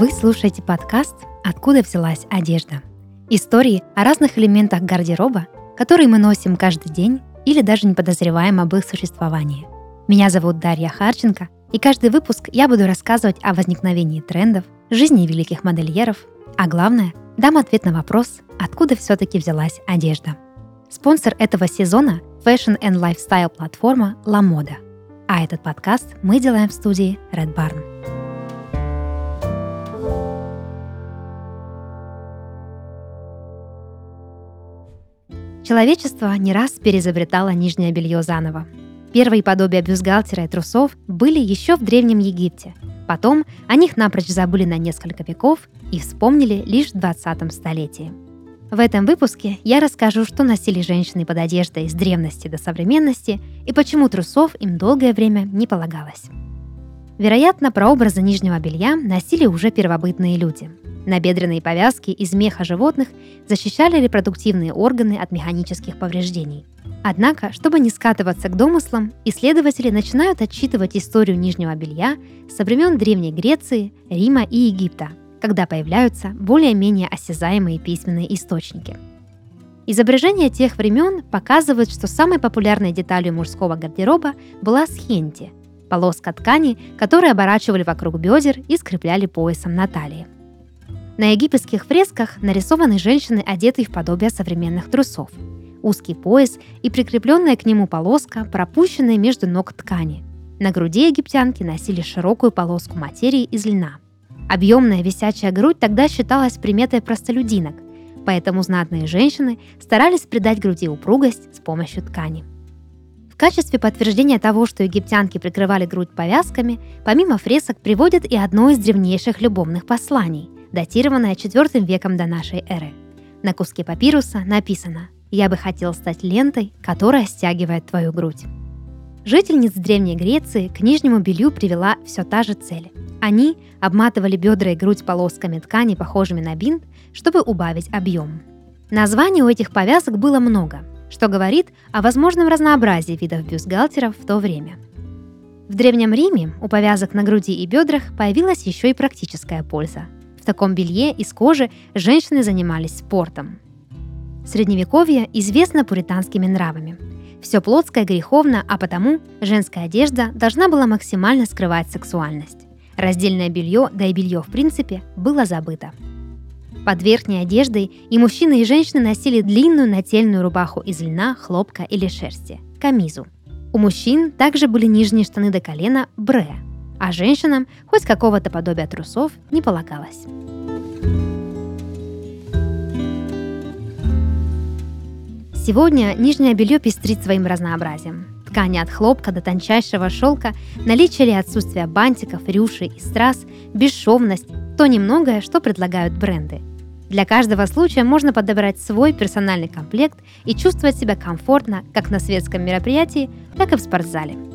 Вы слушаете подкаст «Откуда взялась одежда?» Истории о разных элементах гардероба, которые мы носим каждый день или даже не подозреваем об их существовании. Меня зовут Дарья Харченко, и каждый выпуск я буду рассказывать о возникновении трендов, жизни великих модельеров, а главное, дам ответ на вопрос, откуда все-таки взялась одежда. Спонсор этого сезона – Fashion and Lifestyle платформа La Moda. А этот подкаст мы делаем в студии Red Barn. Человечество не раз перезабретало нижнее белье заново. Первые подобия бюстгальтера и трусов были еще в Древнем Египте. Потом о них напрочь забыли на несколько веков и вспомнили лишь в 20 столетии. В этом выпуске я расскажу, что носили женщины под одеждой с древности до современности и почему трусов им долгое время не полагалось. Вероятно, прообразы нижнего белья носили уже первобытные люди. Набедренные повязки из меха животных защищали репродуктивные органы от механических повреждений. Однако, чтобы не скатываться к домыслам, исследователи начинают отчитывать историю нижнего белья со времен Древней Греции, Рима и Египта, когда появляются более-менее осязаемые письменные источники. Изображения тех времен показывают, что самой популярной деталью мужского гардероба была схенти – полоска ткани, которую оборачивали вокруг бедер и скрепляли поясом на талии – на египетских фресках нарисованы женщины, одетые в подобие современных трусов. Узкий пояс и прикрепленная к нему полоска, пропущенная между ног ткани. На груди египтянки носили широкую полоску материи из льна. Объемная висячая грудь тогда считалась приметой простолюдинок, поэтому знатные женщины старались придать груди упругость с помощью ткани. В качестве подтверждения того, что египтянки прикрывали грудь повязками, помимо фресок приводят и одно из древнейших любовных посланий – датированная IV веком до нашей эры. На куске папируса написано «Я бы хотел стать лентой, которая стягивает твою грудь». Жительниц Древней Греции к нижнему белью привела все та же цель. Они обматывали бедра и грудь полосками ткани, похожими на бинт, чтобы убавить объем. Названий у этих повязок было много, что говорит о возможном разнообразии видов бюстгальтеров в то время. В Древнем Риме у повязок на груди и бедрах появилась еще и практическая польза – в таком белье из кожи женщины занимались спортом. Средневековье известно пуританскими нравами. Все плотское греховно, а потому женская одежда должна была максимально скрывать сексуальность. Раздельное белье, да и белье в принципе, было забыто. Под верхней одеждой и мужчины, и женщины носили длинную нательную рубаху из льна, хлопка или шерсти – камизу. У мужчин также были нижние штаны до колена – бре, а женщинам хоть какого-то подобия трусов не полагалось. Сегодня нижнее белье пестрит своим разнообразием. Ткани от хлопка до тончайшего шелка, наличие или отсутствие бантиков, рюшей и страз, бесшовность – то немногое, что предлагают бренды. Для каждого случая можно подобрать свой персональный комплект и чувствовать себя комфортно как на светском мероприятии, так и в спортзале –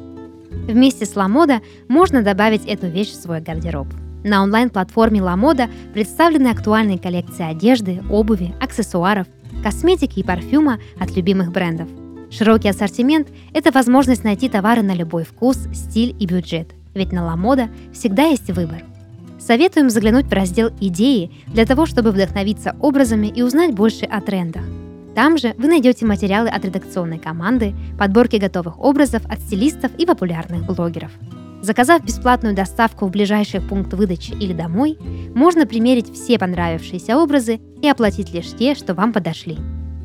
Вместе с Ламода можно добавить эту вещь в свой гардероб. На онлайн-платформе Ламода представлены актуальные коллекции одежды, обуви, аксессуаров, косметики и парфюма от любимых брендов. Широкий ассортимент – это возможность найти товары на любой вкус, стиль и бюджет. Ведь на Ламода всегда есть выбор. Советуем заглянуть в раздел «Идеи» для того, чтобы вдохновиться образами и узнать больше о трендах – там же вы найдете материалы от редакционной команды, подборки готовых образов от стилистов и популярных блогеров. Заказав бесплатную доставку в ближайший пункт выдачи или домой, можно примерить все понравившиеся образы и оплатить лишь те, что вам подошли.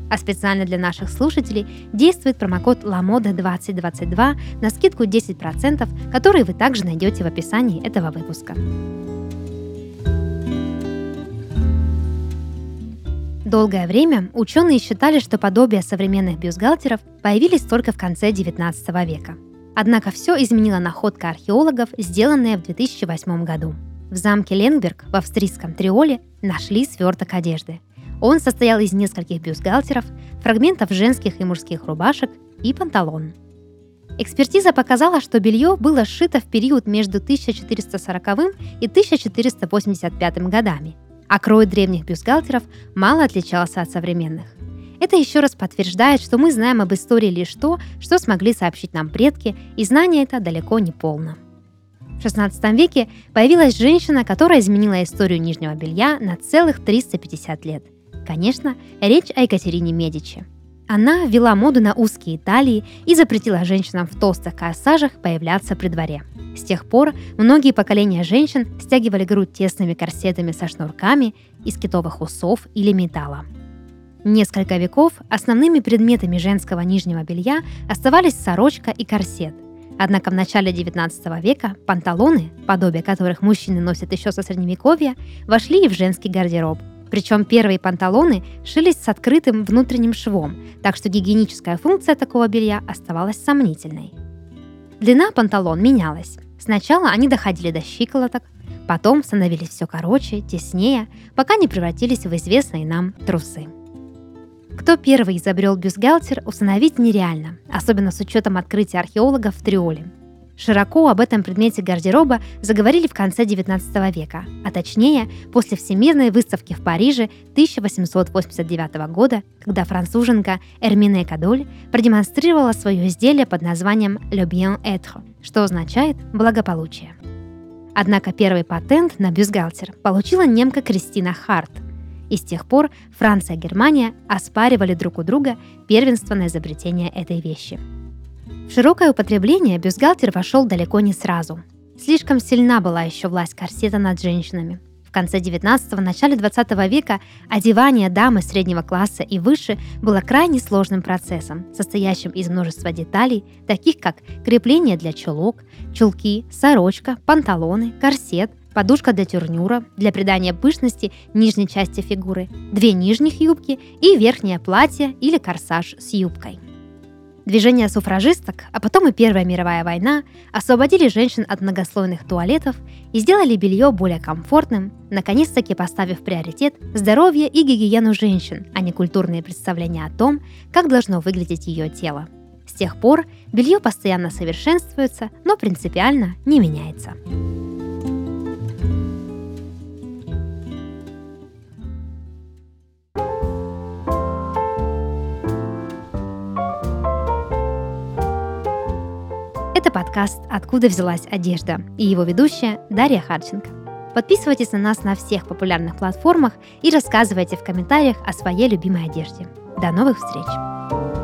А специально для наших слушателей действует промокод LAMODA2022 на скидку 10%, который вы также найдете в описании этого выпуска. Долгое время ученые считали, что подобия современных бюстгальтеров появились только в конце XIX века. Однако все изменила находка археологов, сделанная в 2008 году. В замке Ленгберг в австрийском Триоле нашли сверток одежды. Он состоял из нескольких бюстгальтеров, фрагментов женских и мужских рубашек и панталон. Экспертиза показала, что белье было сшито в период между 1440 и 1485 годами – а крой древних бюстгальтеров мало отличался от современных. Это еще раз подтверждает, что мы знаем об истории лишь то, что смогли сообщить нам предки, и знание это далеко не полно. В XVI веке появилась женщина, которая изменила историю нижнего белья на целых 350 лет. Конечно, речь о Екатерине Медичи. Она ввела моду на узкие талии и запретила женщинам в толстых корсажах появляться при дворе. С тех пор многие поколения женщин стягивали грудь тесными корсетами со шнурками из китовых усов или металла. Несколько веков основными предметами женского нижнего белья оставались сорочка и корсет. Однако в начале XIX века панталоны, подобие которых мужчины носят еще со средневековья, вошли и в женский гардероб. Причем первые панталоны шились с открытым внутренним швом, так что гигиеническая функция такого белья оставалась сомнительной. Длина панталон менялась. Сначала они доходили до щиколоток, потом становились все короче, теснее, пока не превратились в известные нам трусы. Кто первый изобрел бюстгальтер, установить нереально, особенно с учетом открытия археологов в Триоле. Широко об этом предмете гардероба заговорили в конце XIX века, а точнее после Всемирной выставки в Париже 1889 года, когда француженка Эрмине Кадоль продемонстрировала свое изделие под названием «Le bien-être», что означает «благополучие». Однако первый патент на бюстгальтер получила немка Кристина Харт – и с тех пор Франция и Германия оспаривали друг у друга первенство на изобретение этой вещи. Широкое употребление бюстгальтер вошел далеко не сразу. Слишком сильна была еще власть корсета над женщинами. В конце 19-го, начале 20 века одевание дамы среднего класса и выше было крайне сложным процессом, состоящим из множества деталей, таких как крепление для чулок, чулки, сорочка, панталоны, корсет, подушка для тюрнюра, для придания пышности нижней части фигуры, две нижних юбки и верхнее платье или корсаж с юбкой. Движение суфражисток, а потом и Первая мировая война освободили женщин от многослойных туалетов и сделали белье более комфортным, наконец-таки поставив приоритет здоровье и гигиену женщин, а не культурные представления о том, как должно выглядеть ее тело. С тех пор белье постоянно совершенствуется, но принципиально не меняется. Это подкаст «Откуда взялась одежда» и его ведущая Дарья Харченко. Подписывайтесь на нас на всех популярных платформах и рассказывайте в комментариях о своей любимой одежде. До новых встреч!